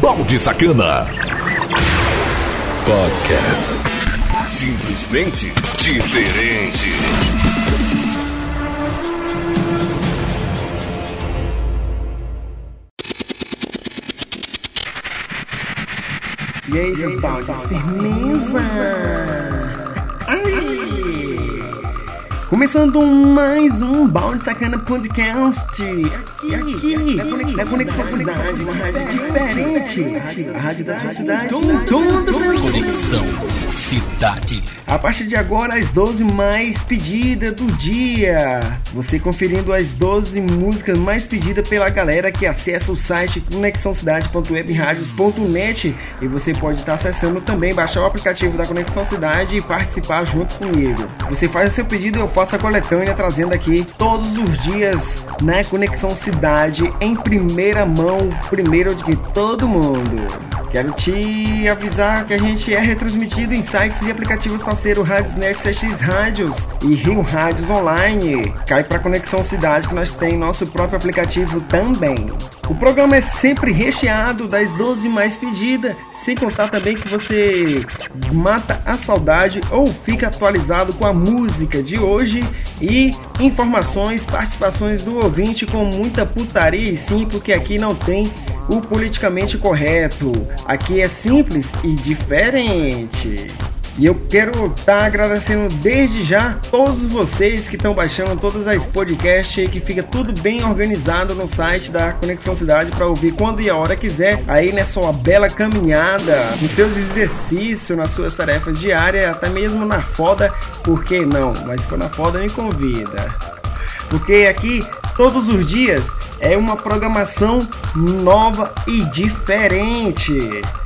Balde Sacana. Podcast. Simplesmente diferente. E aí, seus baldes, firmeza? Começando mais um Balde Sacana Podcast. Aqui, aqui, na Conexão, na Conexão Cidade, uma rádio diferente. A rádio da sua cidade. Conexão Cidade. A partir de agora, as 12 mais pedidas do dia. Você conferindo as 12 músicas mais pedidas pela galera que acessa o site conexãocidade.webradios.net e você pode estar acessando também, baixar o aplicativo da Conexão Cidade e participar junto comigo. Você faz o seu pedido, eu faço a coletânea trazendo aqui todos os dias na Conexão Cidade em primeira mão, primeiro de todo mundo. Quero te avisar que a gente é retransmitido em sites e aplicativos parceiro Rádios Nerd CX Rádios e Rio Rádios Online. Cai para Conexão Cidade que nós tem nosso próprio aplicativo também. O programa é sempre recheado das 12 mais pedidas, sem contar também que você mata a saudade ou fica atualizado com a música de hoje e informações, participações do ouvinte com muita putaria e sim, porque aqui não tem o politicamente correto. Aqui é simples e diferente. E eu quero estar tá agradecendo desde já todos vocês que estão baixando todas as podcasts e que fica tudo bem organizado no site da Conexão Cidade para ouvir quando e a hora quiser, aí nessa sua bela caminhada, nos seus exercícios, nas suas tarefas diárias, até mesmo na foda, por que não? Mas se for na foda, me convida. Porque aqui todos os dias é uma programação nova e diferente.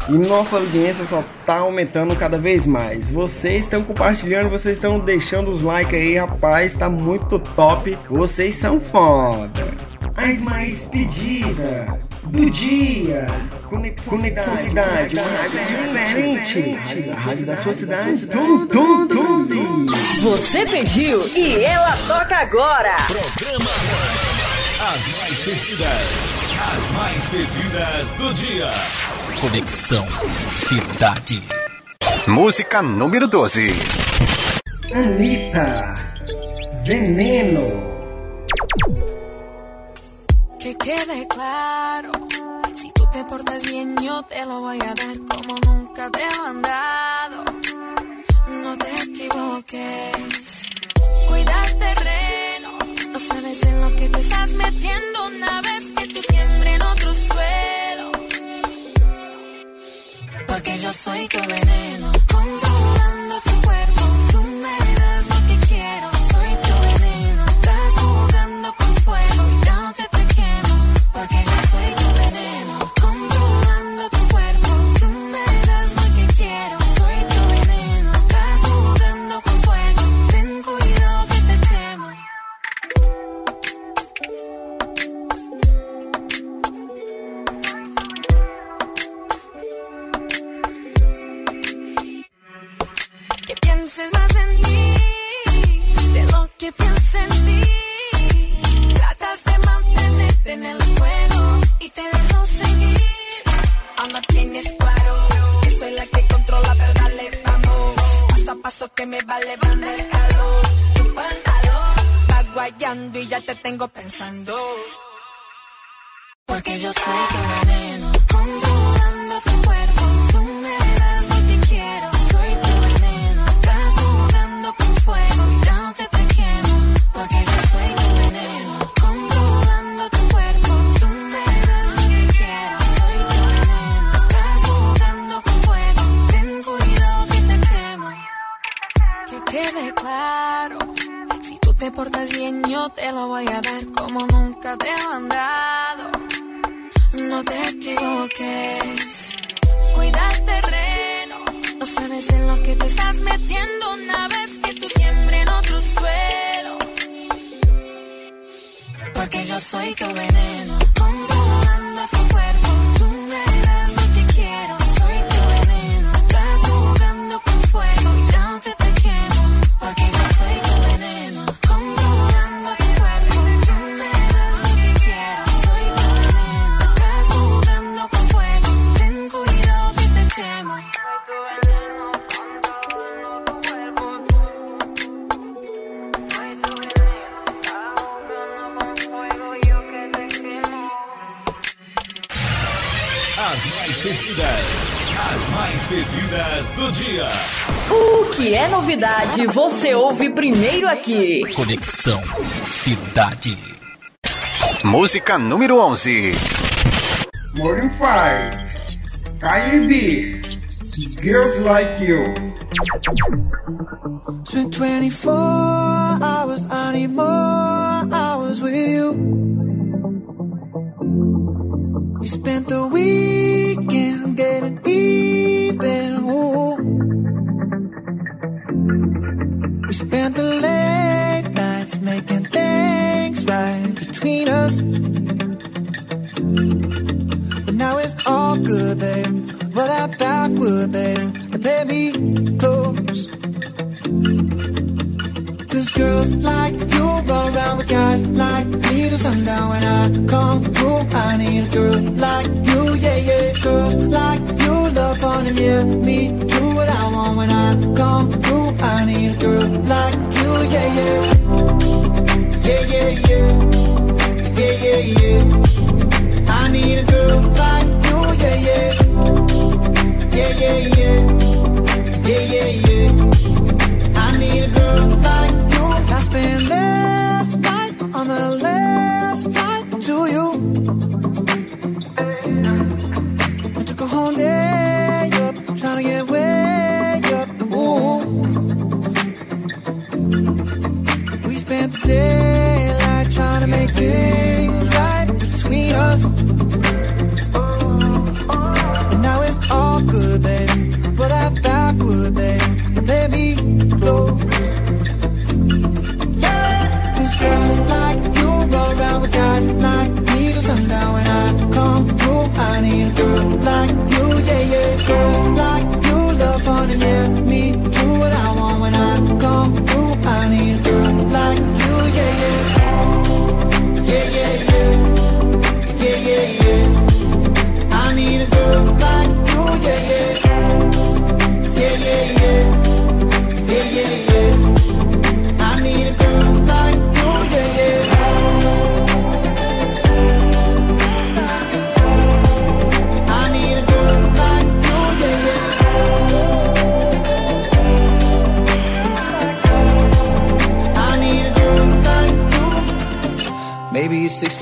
E nossa audiência só tá aumentando cada vez mais. Vocês estão compartilhando, vocês estão deixando os likes aí, rapaz, tá muito top. Vocês são foda. As mais pedidas do dia. Conexão, Conexão Cidade, uma rádio diferente. A rádio da sua cidade, tum, tum, tum. Você pediu e ela toca agora. Programa As mais pedidas. As mais pedidas do dia. Conexão Cidade. Música número 12. Anitta, Veneno. Que quede claro, si tú te portas bien yo te lo voy a dar como nunca te he mandado. No te equivoques, cuida el terreno, no sabes en lo que te estás metiendo una vez que tú siempre en otro suelo. Porque yo soy tu veneno, controlando tu pasando primeiro aqui. Conexão Cidade. Música número 11. Maroon 5. KNB. Girls Like You. Spent 24 hours, I need more hours with you. We spent the weekend making things right between us. But now it's all good, babe. Roll that backward, babe, and play me close. Cause girls like you run around with guys like me till sundown when I come through. I need a girl like you, yeah, yeah. Girls like you love fun and yeah, me do what I want when I come through. I need a girl like you, yeah, yeah. Yeah, yeah, yeah.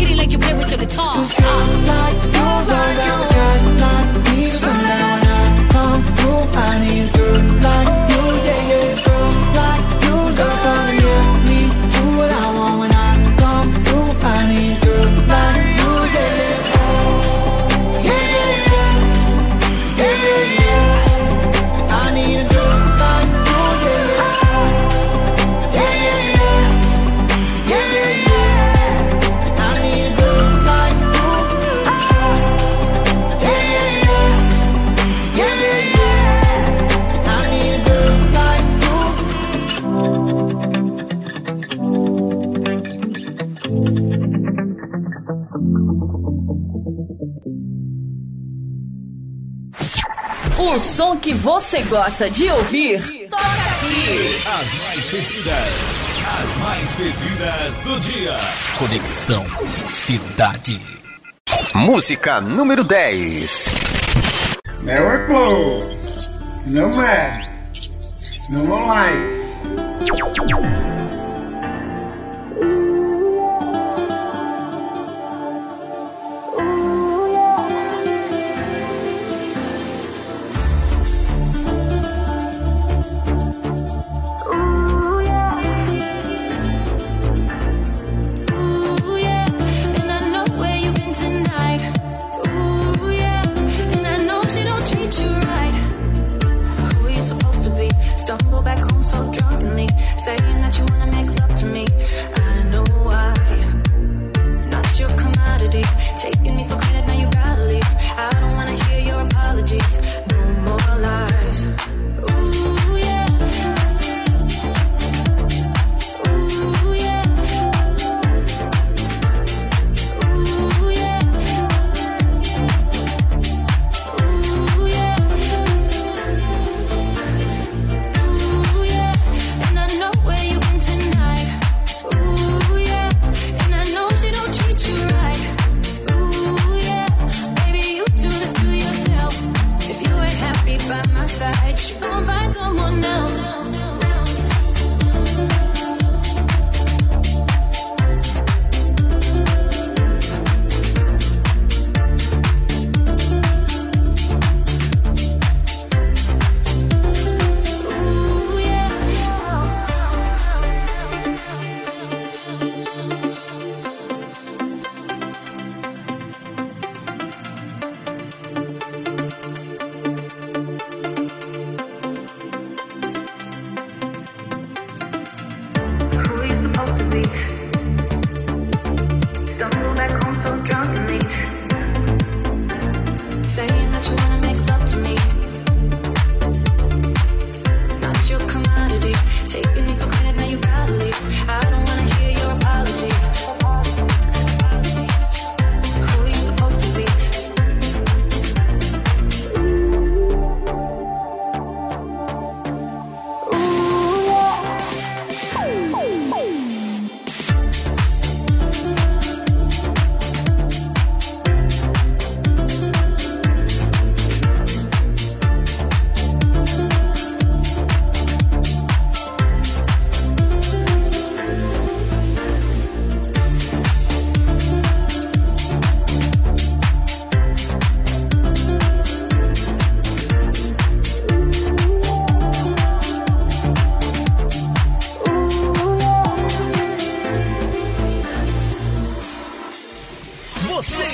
kitty like you play with your guitar. Cause girls like you run around você gosta de ouvir, toca aqui. As mais pedidas, as mais pedidas do dia. Conexão Cidade. Música número 10. Never close. No more. No more lies.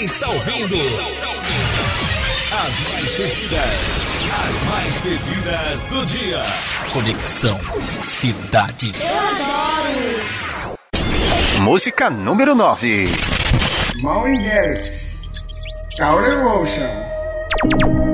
está ouvindo as mais pedidas, as mais pedidas do dia. Conexão Cidade. Eu adoro. Música número 9. Mão e Caure Motion.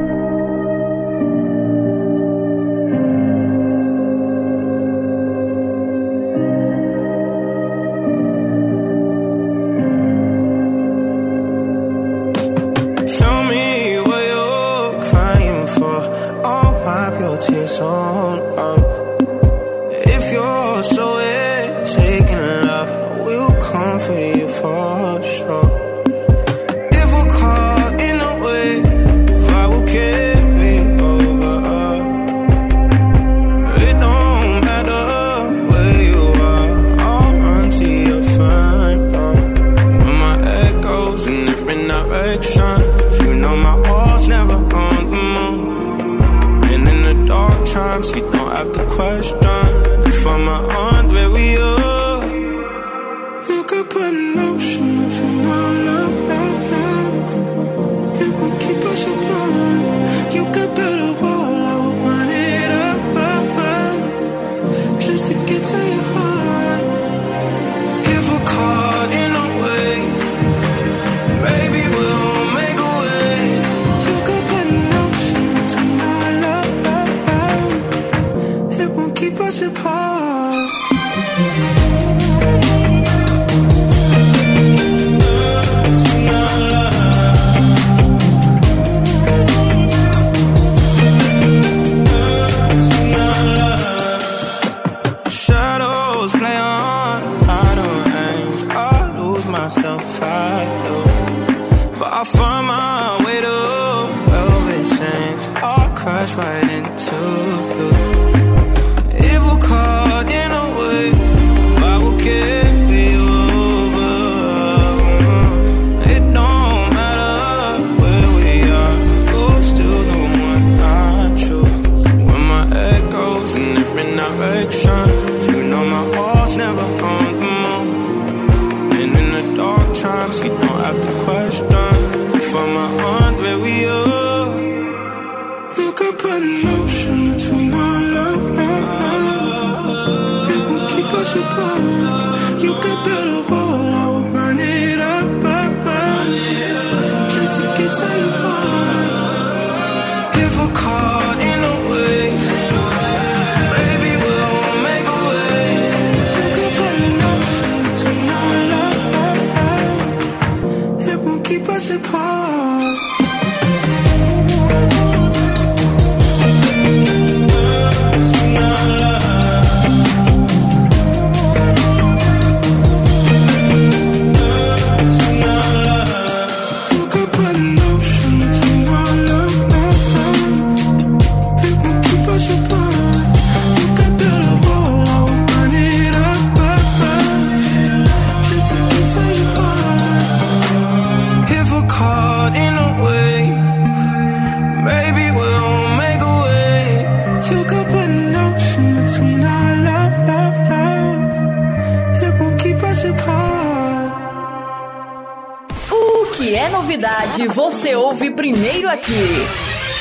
novidade você ouve primeiro aqui.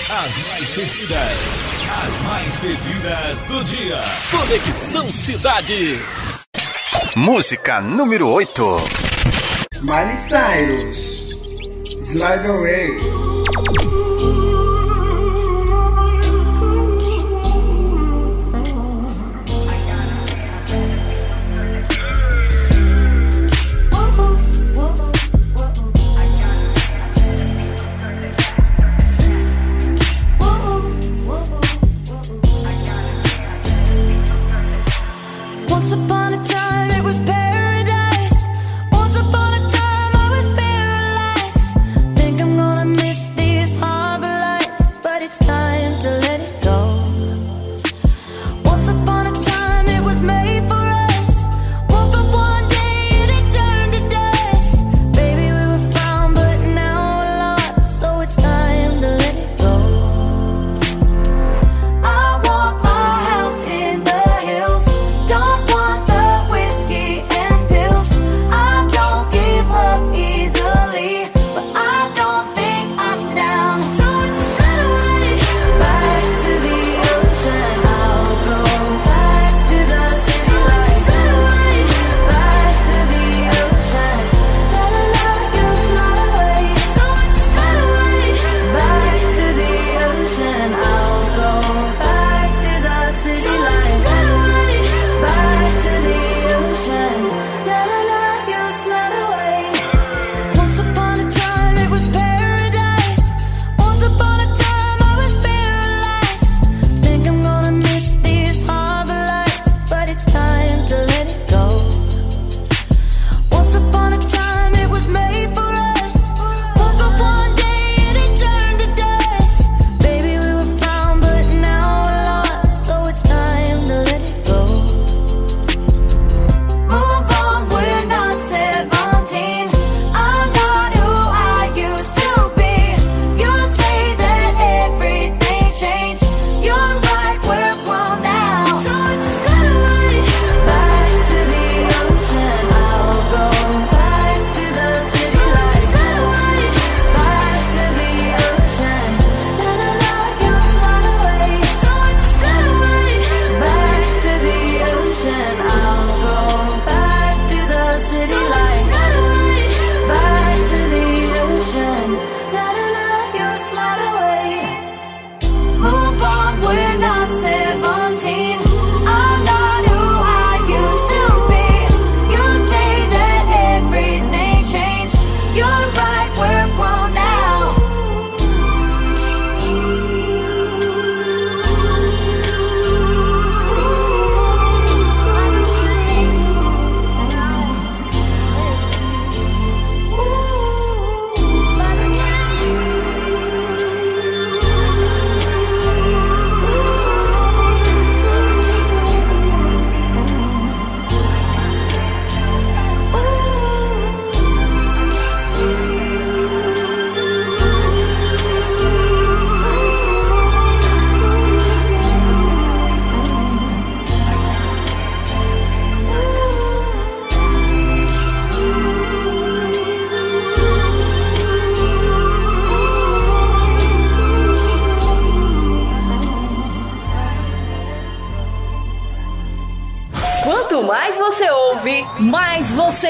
As mais pedidas, as mais pedidas do dia. Conexão Cidade. Música número 8. Miley Cyrus. Slide Away.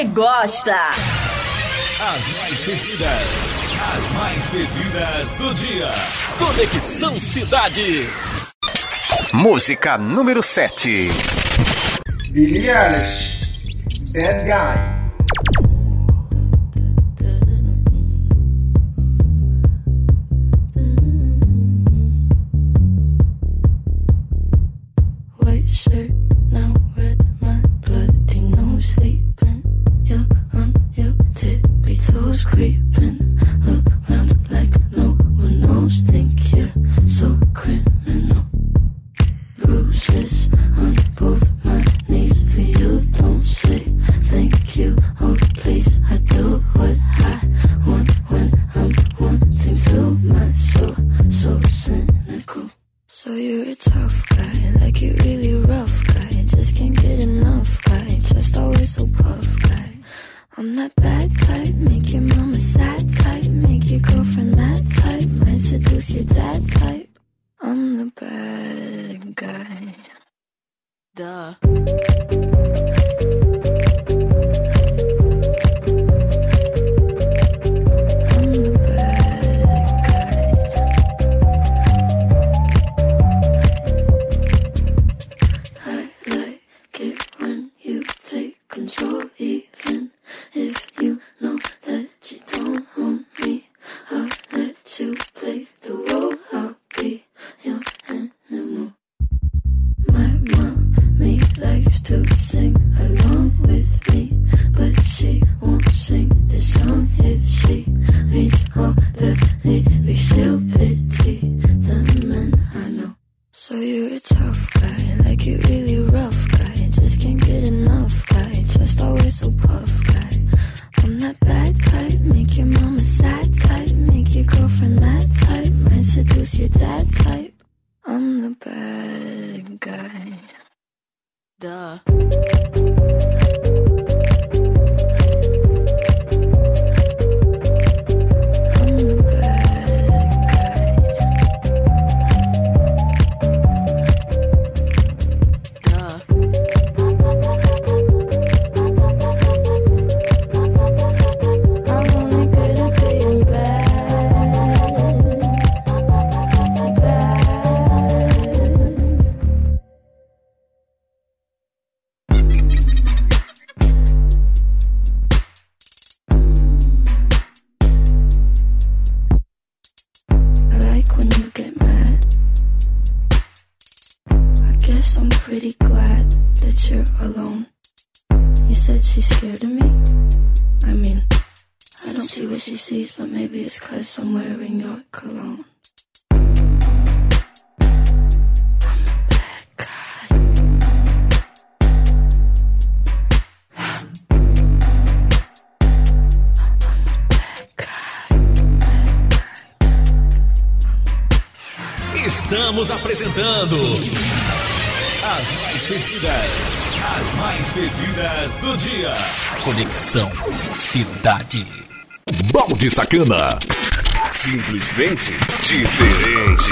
gosta. As mais pedidas, as mais pedidas do dia. Conexão Cidade. Música número 7. Billie Eilish, Bad Guy. Estamos apresentando as mais pedidas, as mais pedidas do dia. Conexão Cidade. Balde Sacana. Simplesmente diferente.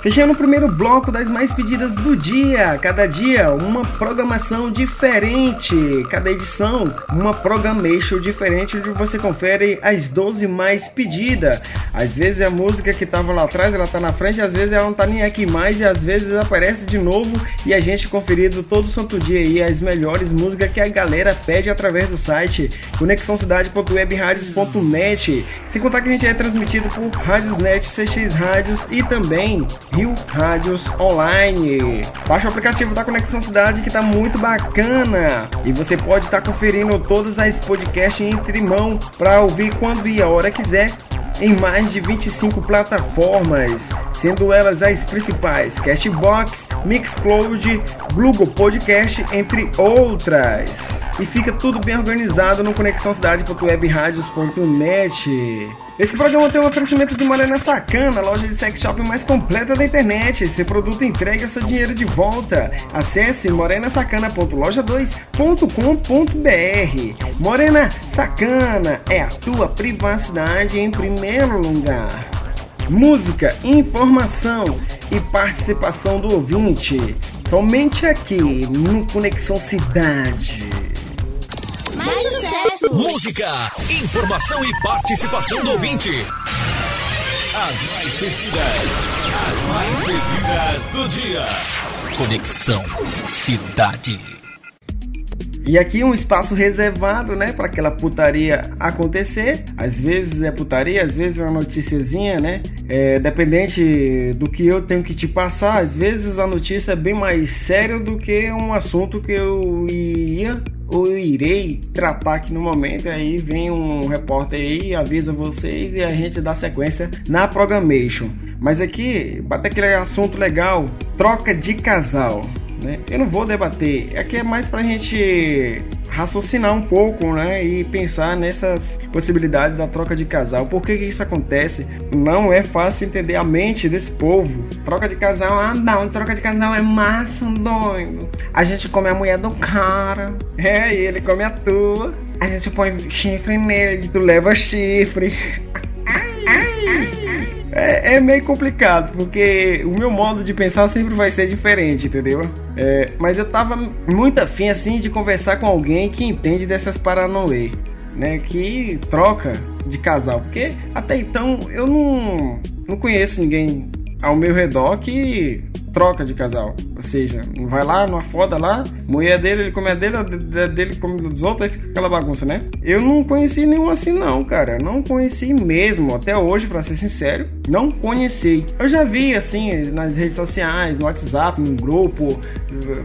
Fechando o primeiro bloco das mais pedidas do dia. Cada dia, uma programação diferente. Cada edição, uma programation diferente, onde você confere as 12 mais pedidas. Às vezes a música que estava lá atrás, ela tá na frente, às vezes ela não tá nem aqui mais, e às vezes aparece de novo. E a gente conferido todo santo dia aí as melhores músicas que a galera pede através do site conexãocidade.webradios.net. Sem contar que a gente é transmitido por Rádiosnet, CX Rádios e também Rio Rádios Online. Baixa o aplicativo da Conexão Cidade que tá muito bacana. E você pode estar conferindo todas as podcasts entre mão para ouvir quando e a hora quiser em mais de 25 plataformas, sendo elas as principais Castbox, Mixcloud, Google Podcast, entre outras. E fica tudo bem organizado no conexãocidade.webradios.net. Esse programa tem um oferecimento de Morena Sacana, loja de sex shop mais completa da internet. Seu produto entrega seu dinheiro de volta. Acesse morenasacana.loja2.com.br. Morena Sacana é a tua privacidade em primeiro lugar. Música, informação e participação do ouvinte. Somente aqui no Conexão Cidade. Sucesso! Música, informação e participação do ouvinte. As mais pedidas, as mais pedidas do dia. Conexão Cidade. E aqui um espaço reservado, né, para aquela putaria acontecer. Às vezes é putaria, às vezes é uma noticiazinha, né? É, dependente do que eu tenho que te passar, às vezes a notícia é bem mais séria do que um assunto que eu ia ou eu irei tratar aqui no momento. Aí vem um repórter aí, avisa vocês e a gente dá sequência na programation. Mas aqui, bate aquele assunto legal, troca de casal. Né? Eu não vou debater, aqui é mais pra gente raciocinar um pouco, né, e pensar nessas possibilidades da troca de casal. Por que, que isso acontece? Não é fácil entender a mente desse povo. Troca de casal, ah, não, troca de casal é massa, doido. A gente come a mulher do cara, é, e ele come a tua. A gente põe chifre nele, tu leva chifre. É, é, meio complicado, porque o meu modo de pensar sempre vai ser diferente, entendeu? É, mas eu tava muito afim, assim, de conversar com alguém que entende dessas paranoê, né? Que troca de casal. Porque até então eu não, não conheço ninguém ao meu redor que troca de casal. Ou seja, vai lá numa foda lá, mulher dele, ele come a dele, a dele come dos outros, aí fica aquela bagunça, né? Eu não conheci nenhum assim não, cara. Não conheci mesmo, até hoje, para ser sincero, não conheci. Eu já vi assim nas redes sociais, no WhatsApp, num grupo,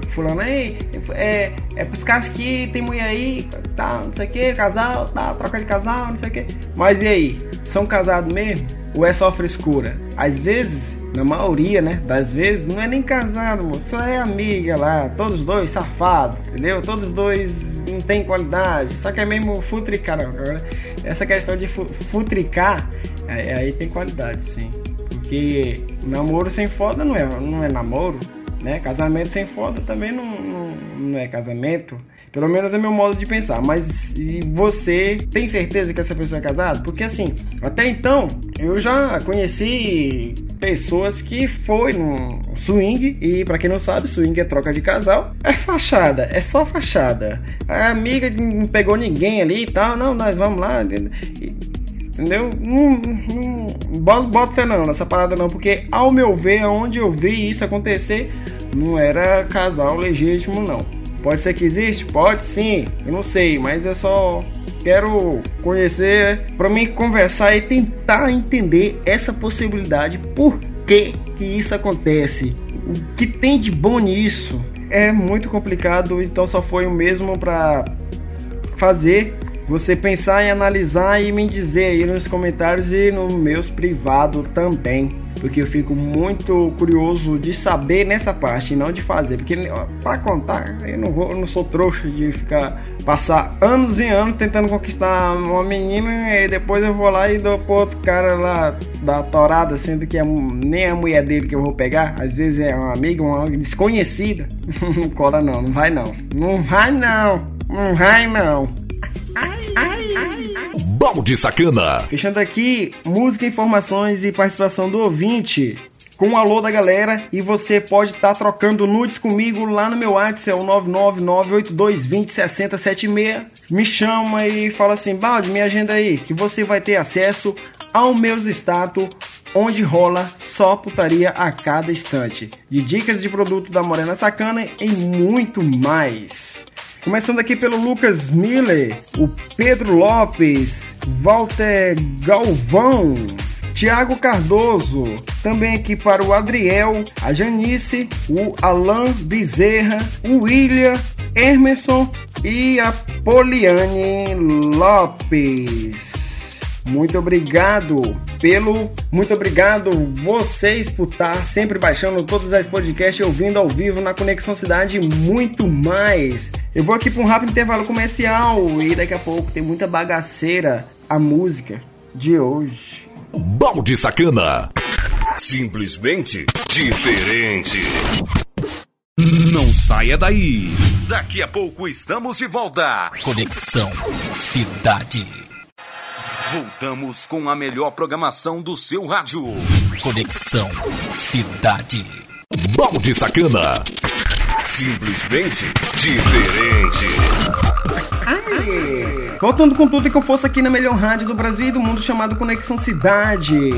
falando, ei, é, é pros caras que tem mulher aí, tá, não sei o que, casal, tá, troca de casal, não sei o que. Mas e aí? São casados mesmo? Ou é só frescura? Às vezes na maioria, né, das vezes, não é nem casado, moço, só é amiga lá, todos dois safados, entendeu? Todos dois não tem qualidade, só que é mesmo futricar, não. Essa questão de fu futricar, aí, aí tem qualidade, sim. Porque namoro sem foda não é, não é namoro, né? Casamento sem foda também não, não, não é casamento. Pelo menos é meu modo de pensar. Mas e você tem certeza que essa pessoa é casada? Porque assim, até então eu já conheci pessoas que foi no swing e para quem não sabe, swing é troca de casal. É fachada, é só fachada. A amiga não pegou ninguém ali e tal. Não, nós vamos lá. Entendeu? Não, não bota, bota não nessa parada não, porque ao meu ver, onde eu vi isso acontecer, não era casal legítimo não. Pode ser que existe? Pode sim, eu não sei, mas eu só quero conhecer para mim conversar e tentar entender essa possibilidade, por que que isso acontece, o que tem de bom nisso. É muito complicado, então só foi o mesmo para fazer você pensar e analisar e me dizer aí nos comentários e nos meus privados também. Porque eu fico muito curioso de saber nessa parte, não de fazer. Porque para contar, eu não, vou, não sou trouxa de ficar passar anos e anos tentando conquistar uma menina e depois eu vou lá e dou pro outro cara lá da torada, sendo que é nem a mulher dele que eu vou pegar. Às vezes é uma amiga, uma desconhecida. Não cola não, não vai não. Não vai não. Não vai não. Balde Sacana. Fechando aqui, música, informações e participação do ouvinte com o alô da galera e você pode estar tá trocando nudes comigo lá no meu WhatsApp, é o 99982206076. Me chama e fala assim, Balde, me agenda aí, que você vai ter acesso ao meus status onde rola só putaria a cada instante, de dicas de produto da Morena Sacana e muito mais. Começando aqui pelo Lucas Miller, o Pedro Lopes, Walter Galvão, Tiago Cardoso, também aqui para o Adriel, a Janice, o Alan Bezerra, o William, Emerson e a Poliane Lopes. Muito obrigado pelo. Muito obrigado vocês por estar sempre baixando todos os podcasts ouvindo ao vivo na Conexão Cidade e muito mais. Eu vou aqui para um rápido intervalo comercial e daqui a pouco tem muita bagaceira a música de hoje. Balde Sacana. Simplesmente diferente. Não saia daí. Daqui a pouco estamos de volta. Conexão Cidade. Voltamos com a melhor programação do seu rádio. Conexão Cidade. Balde Sacana. Simplesmente diferente. Aê. Voltando com tudo e com força aqui na melhor rádio do Brasil e do mundo chamado Conexão Cidade.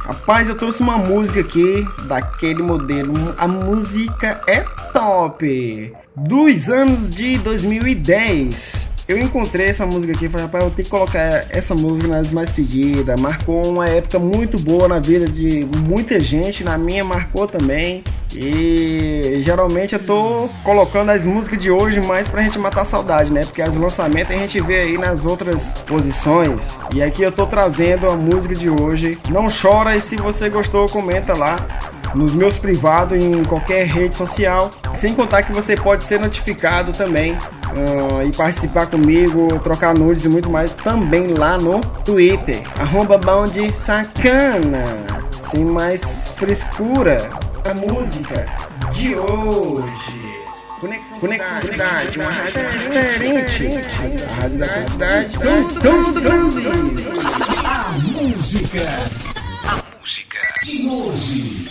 Rapaz, eu trouxe uma música aqui daquele modelo. A música é top. Dos anos de 2010 eu encontrei essa música aqui e falei, rapaz, eu tenho que colocar essa música nas mais pedidas. Marcou uma época muito boa na vida de muita gente, na minha marcou também. E geralmente eu tô colocando as músicas de hoje mais pra gente matar saudade, né? Porque as lançamentos a gente vê aí nas outras posições. E aqui eu tô trazendo a música de hoje. Não chora e se você gostou, comenta lá nos meus privados, em qualquer rede social. Sem contar que você pode ser notificado também uh, e participar comigo, trocar nudes e muito mais também lá no Twitter. Arroba Bound Sacana. Sem mais frescura. A música de hoje. Conexão, Conexão Cidade, cidade, uma rádio diferente. A rádio da cidade, todo Brasil. A música. Hoje.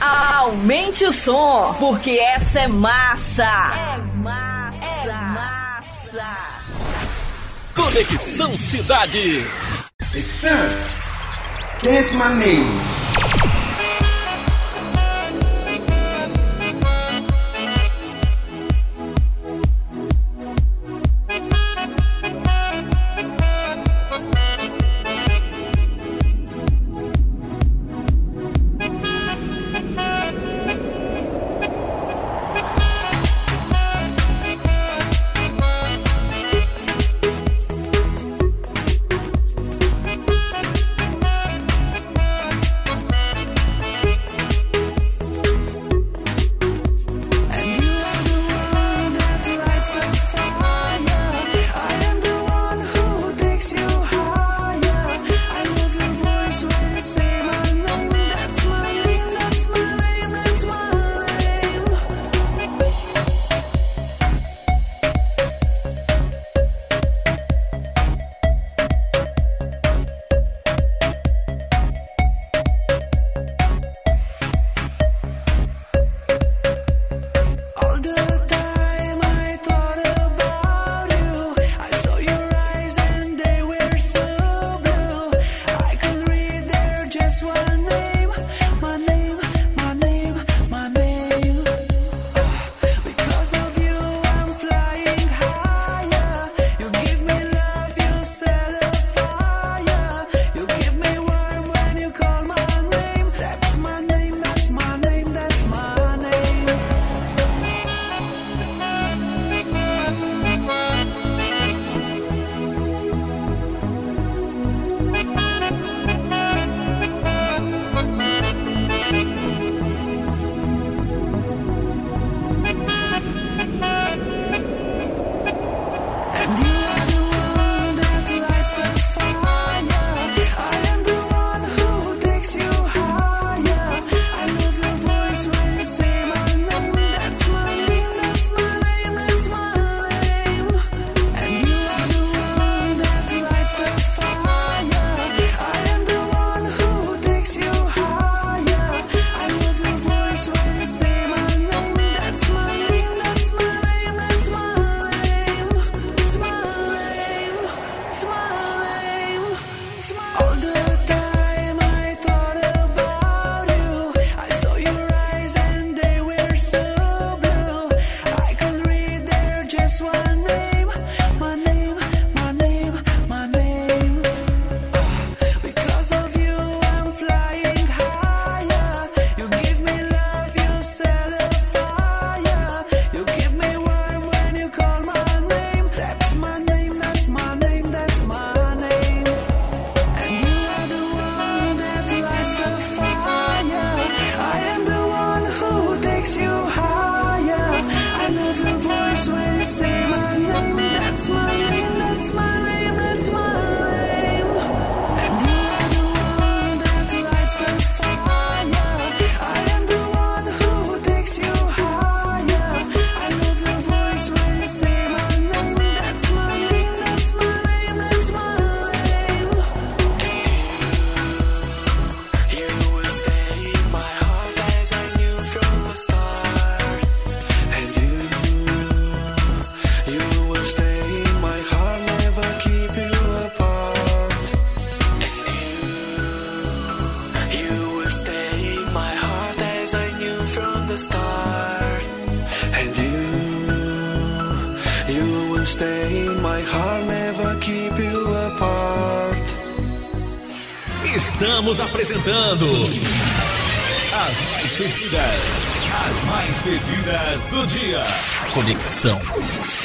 Aumente o som, porque essa é massa. É massa. É massa. Conexão Cidade. Dance my name.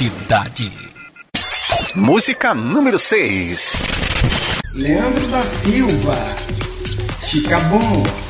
Cidade. Música número 6. Leandro da Silva. Fica bom.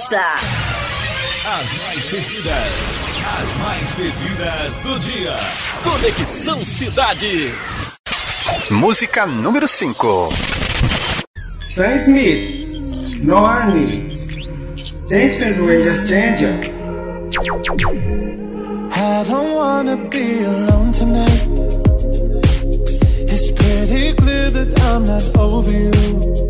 Gosta. As mais pedidas, as mais pedidas do dia. Conexão Cidade. Música número 5. Sam Smith. No Army. Dance and Rangers Changer. I don't wanna be alone tonight. It's pretty clear that I'm not over you.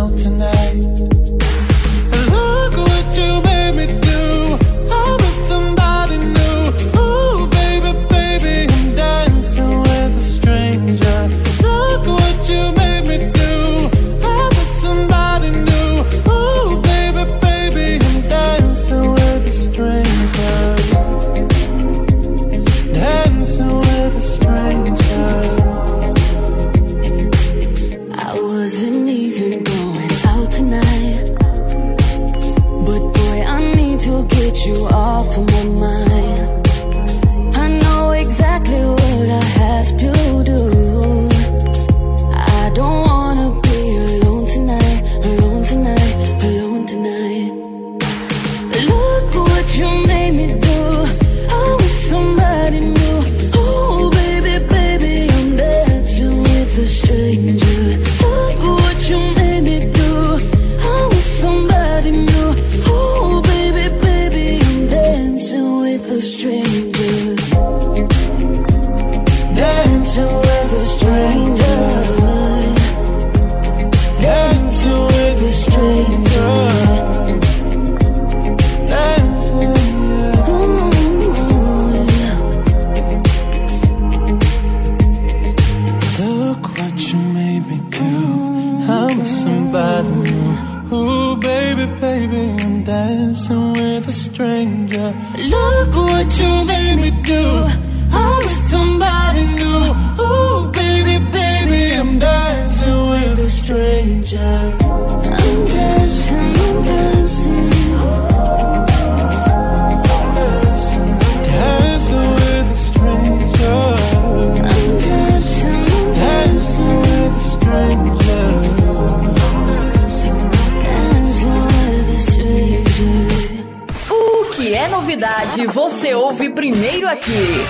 aqui.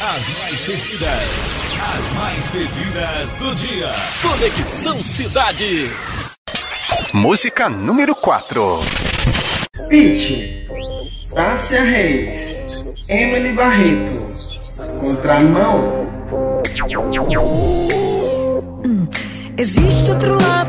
As mais pedidas, as mais pedidas do dia. Conexão Cidade. Música número 4. Pitch, Tássia Reis, Emily Barreto, Contramão. Hum, existe outro lado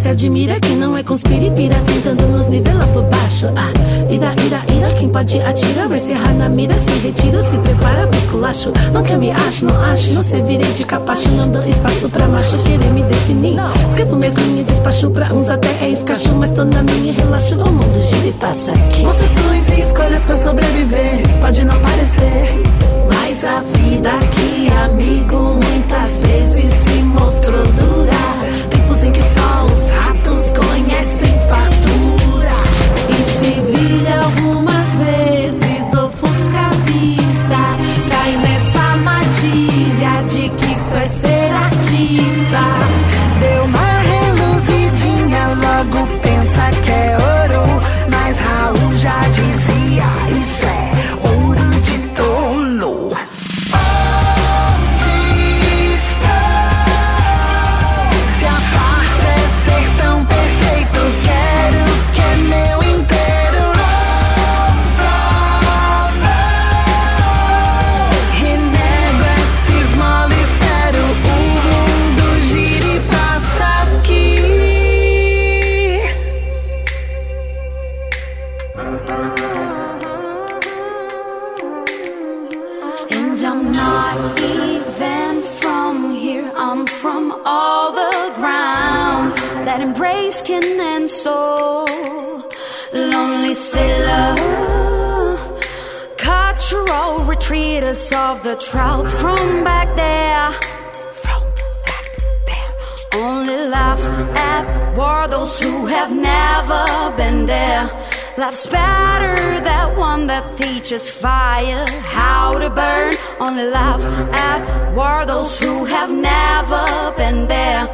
se admira que não é conspiripira Tentando nos nivelar por baixo. Ah, Ira, ira, ira, quem pode atira Vai serrar na mira, se retira Se prepara pro culacho Não quer me acho, não acho Não servirei de capacho Não dou espaço pra macho querer me definir. Escrevo mesmo minha despacho Pra uns até é escacho Mas tô na minha e relaxo. O mundo gira e passa aqui. Concessões e escolhas pra sobreviver Pode não parecer Mas a vida aqui, amigo, muitas vezes below. Cultural retreaters of the trout from back there. From back there. Only laugh at war those who have never been there. Life's better that one that teaches fire how to burn. Only laugh at war those who have never been there.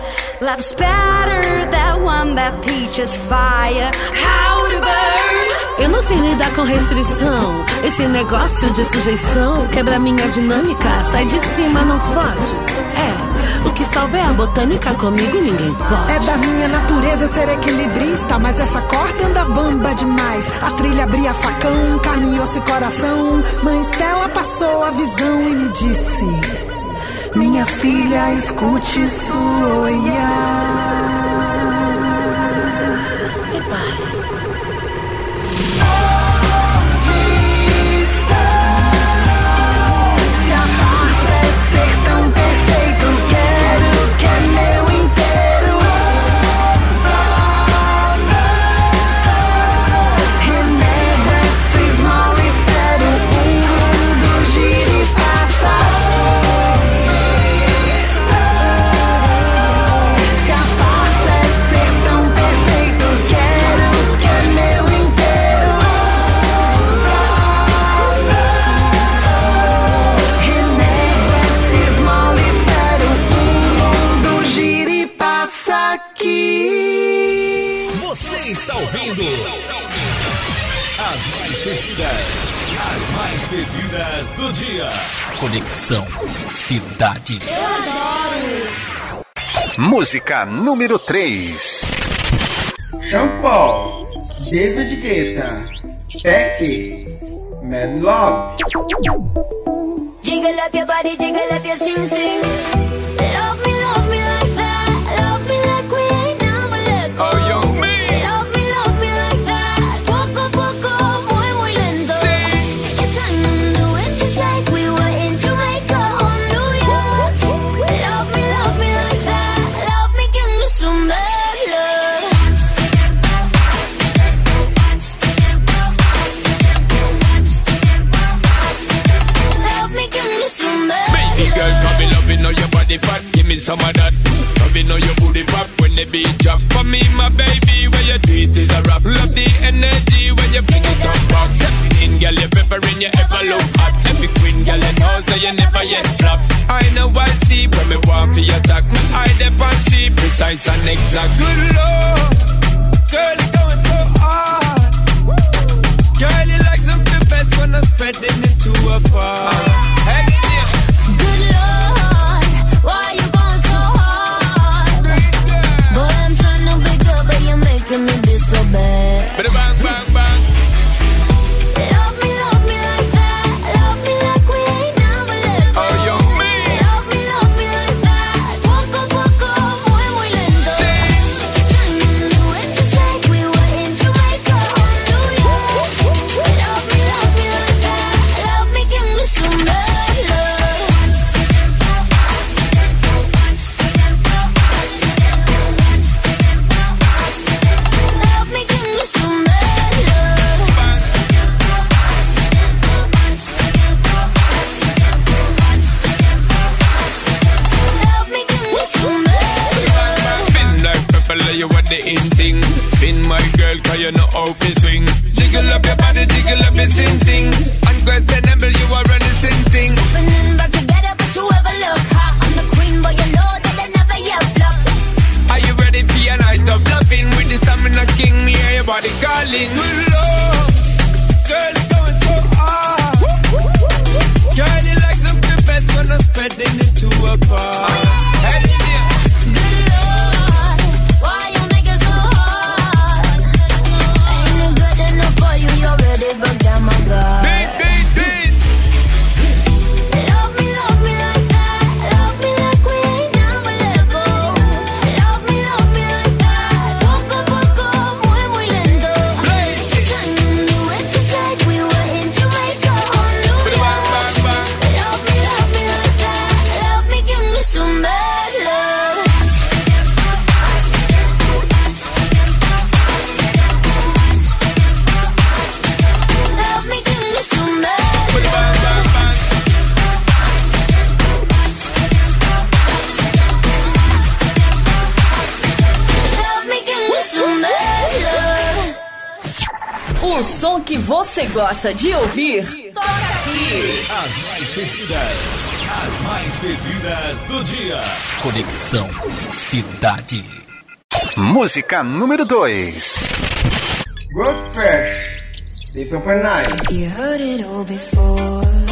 Life's better, that one that teaches fire how to burn. Eu não sei lidar com restrição. Esse negócio de sujeição quebra minha dinâmica. Sai de cima, não fode. É, o que salva é a botânica, comigo ninguém pode. É da minha natureza ser equilibrista, mas essa corda anda bamba demais. A trilha abria facão, carne, osso e coração. Mãe Stella passou a visão e me disse: Minha filha, escute isso olhar. Pedidas do dia. Conexão Cidade. Música número 3. Sean Paul, David Guetta, Becky, Mad Love. Jiggle up your body, jiggle up your sing body fat. Give me some of that. Loving know your booty pop when the beat drop. For me, my baby, where you do it is a rap. Love the energy when you fling it back. Step in, girl, you peppering, you ever look hot. Every queen, girl, you know, so you never yet flop. I know I see when me want for your attack. Me eye dep on she precise and exact. Good lord, girl, you going so hard. Girl, you like something best when I'm spreading it to a bar. gosta de ouvir, toca aqui. As mais pedidas, as mais pedidas do dia. Conexão Cidade. Música número 2. Good Fresh, Deep Open Night. You heard it all before.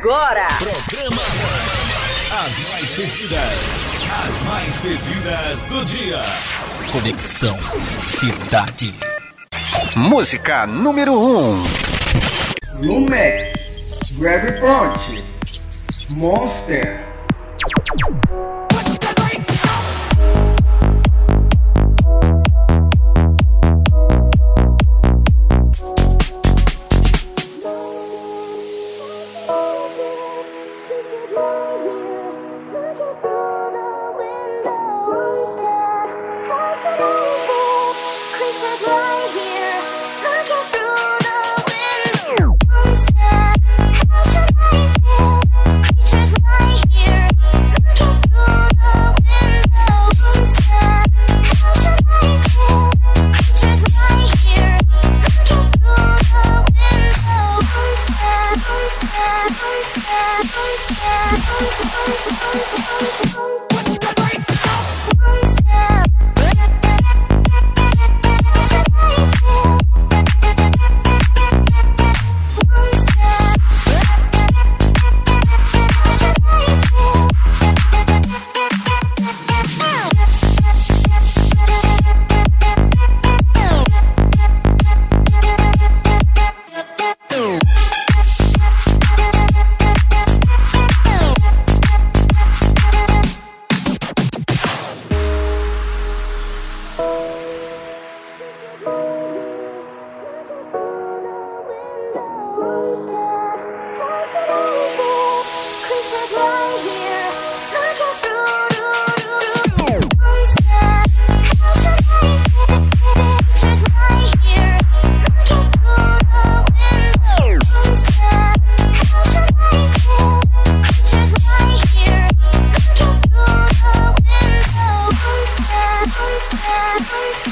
agora. Programa As Mais Pedidas. As Mais Pedidas do Dia. Conexão Cidade. Música número 1: um. Lumex, Gravity Front, Monster.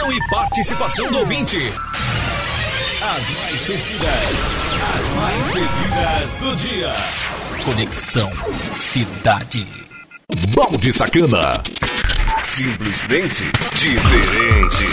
informação e participação do ouvinte. As mais pedidas, as mais pedidas do dia. Conexão Cidade. Balde Sacana. Simplesmente diferente.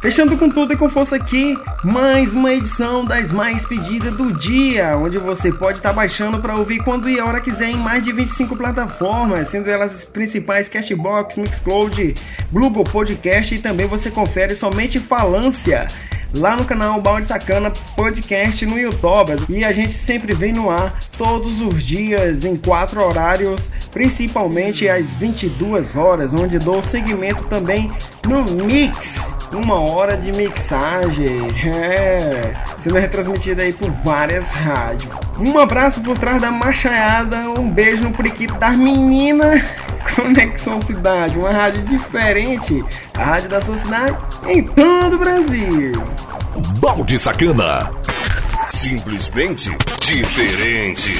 Fechando com tudo e com força aqui, mais uma edição das mais pedidas do dia, onde você pode estar baixando para ouvir quando e a hora quiser em mais de 25 plataformas, sendo elas as principais Cashbox, Mixcloud, Google Podcast e também você confere somente Falância lá no canal Balde Sacana Podcast no YouTube. E a gente sempre vem no ar todos os dias em quatro horários, principalmente às 22 horas, onde dou segmento também no Mix, uma hora de mixagem, é, sendo retransmitida aí por várias rádios. Um abraço por trás da machaiada, um beijo no periquito das meninas. Conexão Cidade, uma rádio diferente, a rádio da sua cidade em todo o Brasil. Balde Sacana. Simplesmente diferente.